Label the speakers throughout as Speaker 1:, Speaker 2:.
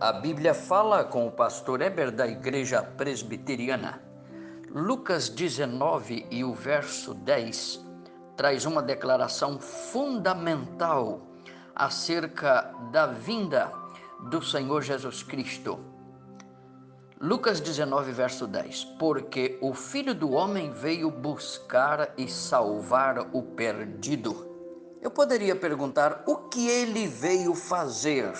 Speaker 1: A Bíblia fala com o pastor Eber da Igreja Presbiteriana. Lucas 19 e o verso 10 traz uma declaração fundamental acerca da vinda do Senhor Jesus Cristo. Lucas 19, verso 10: Porque o Filho do Homem veio buscar e salvar o perdido. Eu poderia perguntar o que ele veio fazer?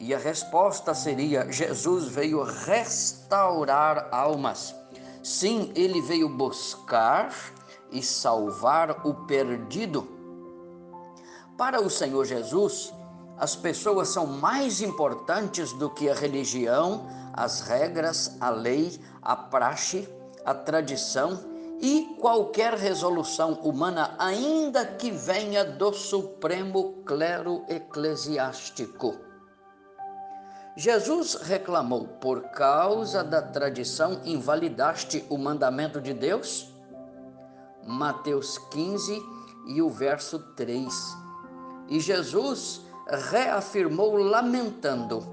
Speaker 1: E a resposta seria: Jesus veio restaurar almas. Sim, ele veio buscar e salvar o perdido. Para o Senhor Jesus, as pessoas são mais importantes do que a religião, as regras, a lei, a praxe, a tradição e qualquer resolução humana, ainda que venha do supremo clero eclesiástico. Jesus reclamou: Por causa da tradição, invalidaste o mandamento de Deus? Mateus 15 e o verso 3. E Jesus reafirmou, lamentando: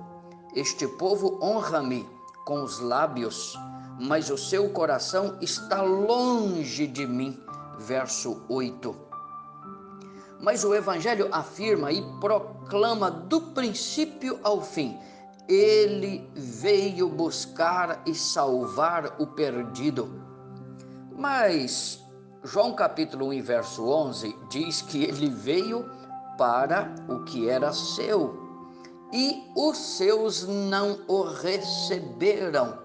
Speaker 1: Este povo honra-me com os lábios, mas o seu coração está longe de mim. Verso 8. Mas o Evangelho afirma e proclama do princípio ao fim ele veio buscar e salvar o perdido. Mas João capítulo 1, verso 11 diz que ele veio para o que era seu e os seus não o receberam.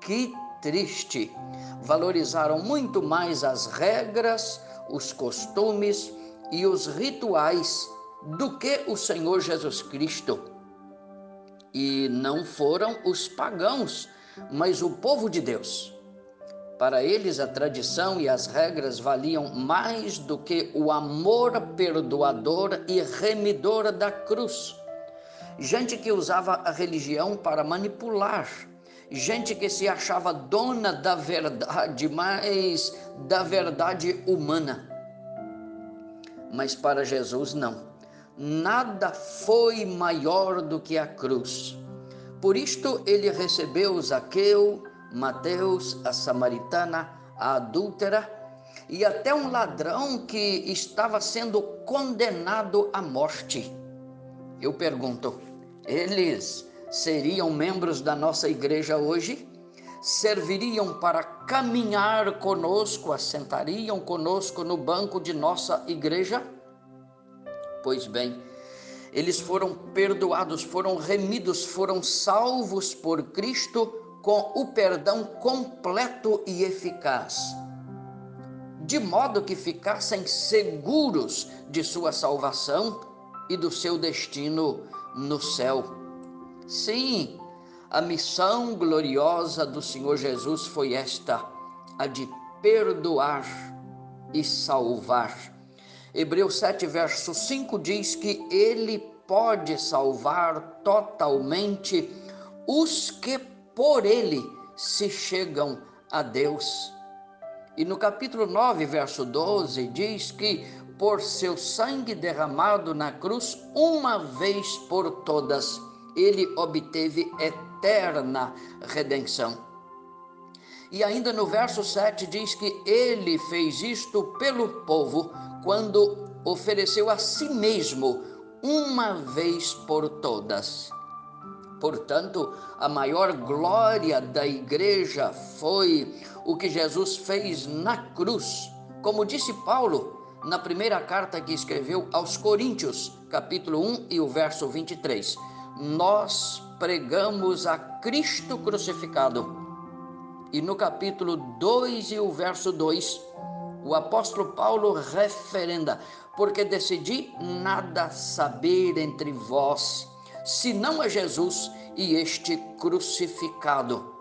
Speaker 1: Que triste! Valorizaram muito mais as regras, os costumes e os rituais do que o Senhor Jesus Cristo e não foram os pagãos, mas o povo de Deus. Para eles, a tradição e as regras valiam mais do que o amor perdoador e remidor da cruz. Gente que usava a religião para manipular, gente que se achava dona da verdade, mas da verdade humana. Mas para Jesus, não nada foi maior do que a cruz. Por isto ele recebeu Zaqueu, Mateus, a samaritana, a adúltera e até um ladrão que estava sendo condenado à morte. Eu pergunto, eles seriam membros da nossa igreja hoje? Serviriam para caminhar conosco, assentariam conosco no banco de nossa igreja? Pois bem, eles foram perdoados, foram remidos, foram salvos por Cristo com o perdão completo e eficaz, de modo que ficassem seguros de sua salvação e do seu destino no céu. Sim, a missão gloriosa do Senhor Jesus foi esta, a de perdoar e salvar Hebreus 7, verso 5 diz que ele pode salvar totalmente os que por ele se chegam a Deus. E no capítulo 9, verso 12, diz que por seu sangue derramado na cruz, uma vez por todas, ele obteve eterna redenção. E ainda no verso 7 diz que ele fez isto pelo povo quando ofereceu a si mesmo uma vez por todas. Portanto, a maior glória da igreja foi o que Jesus fez na cruz. Como disse Paulo na primeira carta que escreveu aos Coríntios, capítulo 1 e o verso 23. Nós pregamos a Cristo crucificado. E no capítulo 2 e o verso 2, o apóstolo Paulo referenda: porque decidi nada saber entre vós, senão a Jesus e este crucificado.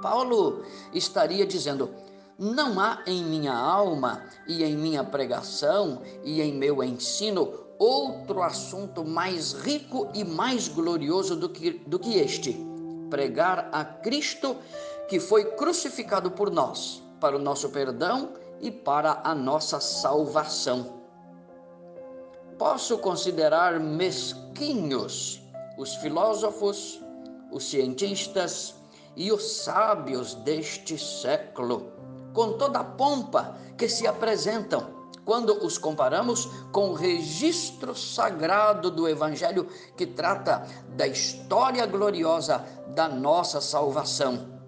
Speaker 1: Paulo estaria dizendo: não há em minha alma e em minha pregação e em meu ensino outro assunto mais rico e mais glorioso do que, do que este: pregar a Cristo que foi crucificado por nós para o nosso perdão e para a nossa salvação. Posso considerar mesquinhos os filósofos, os cientistas e os sábios deste século, com toda a pompa que se apresentam quando os comparamos com o registro sagrado do Evangelho que trata da história gloriosa da nossa salvação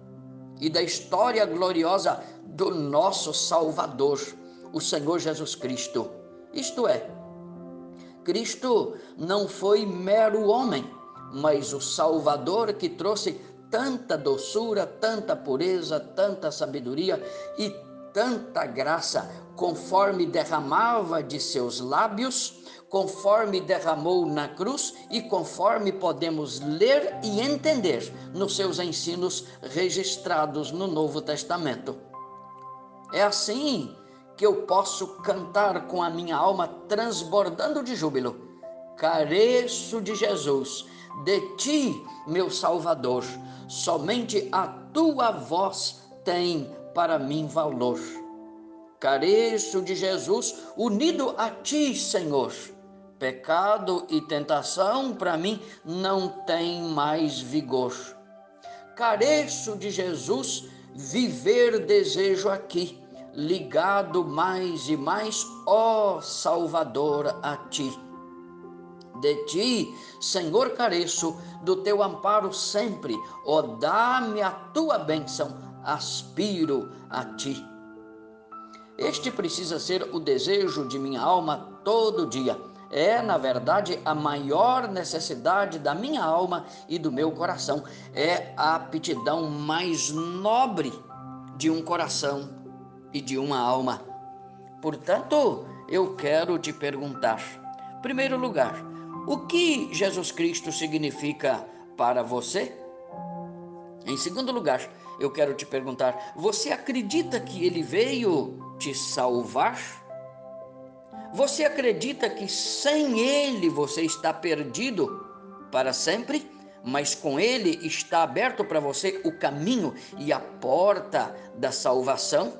Speaker 1: e da história gloriosa do nosso Salvador, o Senhor Jesus Cristo. Isto é, Cristo não foi mero homem, mas o Salvador que trouxe tanta doçura, tanta pureza, tanta sabedoria e tanta graça, conforme derramava de seus lábios, conforme derramou na cruz e conforme podemos ler e entender nos seus ensinos registrados no Novo Testamento. É assim que eu posso cantar com a minha alma transbordando de júbilo. Careço de Jesus, de ti, meu Salvador, somente a tua voz tem para mim valor. Careço de Jesus unido a ti, Senhor. Pecado e tentação para mim não tem mais vigor. Careço de Jesus, viver desejo aqui, ligado mais e mais, ó Salvador, a ti. De ti, Senhor, careço do teu amparo sempre, ó dá-me a tua bênção aspiro a ti. Este precisa ser o desejo de minha alma todo dia. É, na verdade, a maior necessidade da minha alma e do meu coração. É a aptidão mais nobre de um coração e de uma alma. Portanto, eu quero te perguntar: primeiro lugar, o que Jesus Cristo significa para você? Em segundo lugar, eu quero te perguntar: você acredita que ele veio te salvar? Você acredita que sem ele você está perdido para sempre? Mas com ele está aberto para você o caminho e a porta da salvação?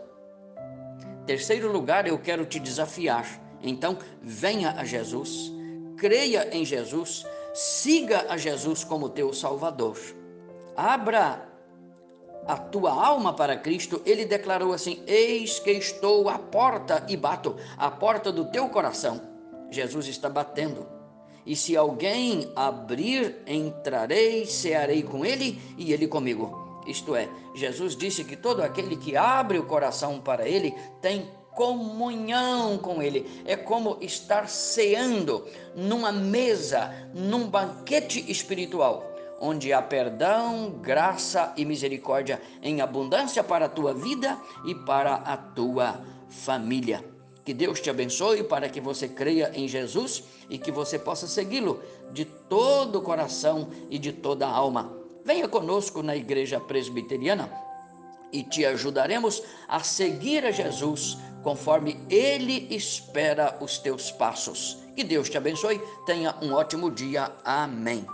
Speaker 1: Terceiro lugar, eu quero te desafiar. Então, venha a Jesus, creia em Jesus, siga a Jesus como teu Salvador. Abra a tua alma para Cristo, ele declarou assim: Eis que estou à porta e bato, à porta do teu coração. Jesus está batendo. E se alguém abrir, entrarei, cearei com ele e ele comigo. Isto é, Jesus disse que todo aquele que abre o coração para ele tem comunhão com ele. É como estar ceando numa mesa, num banquete espiritual onde há perdão, graça e misericórdia em abundância para a tua vida e para a tua família. Que Deus te abençoe para que você creia em Jesus e que você possa segui-lo de todo o coração e de toda a alma. Venha conosco na Igreja Presbiteriana e te ajudaremos a seguir a Jesus conforme Ele espera os teus passos. Que Deus te abençoe. Tenha um ótimo dia. Amém.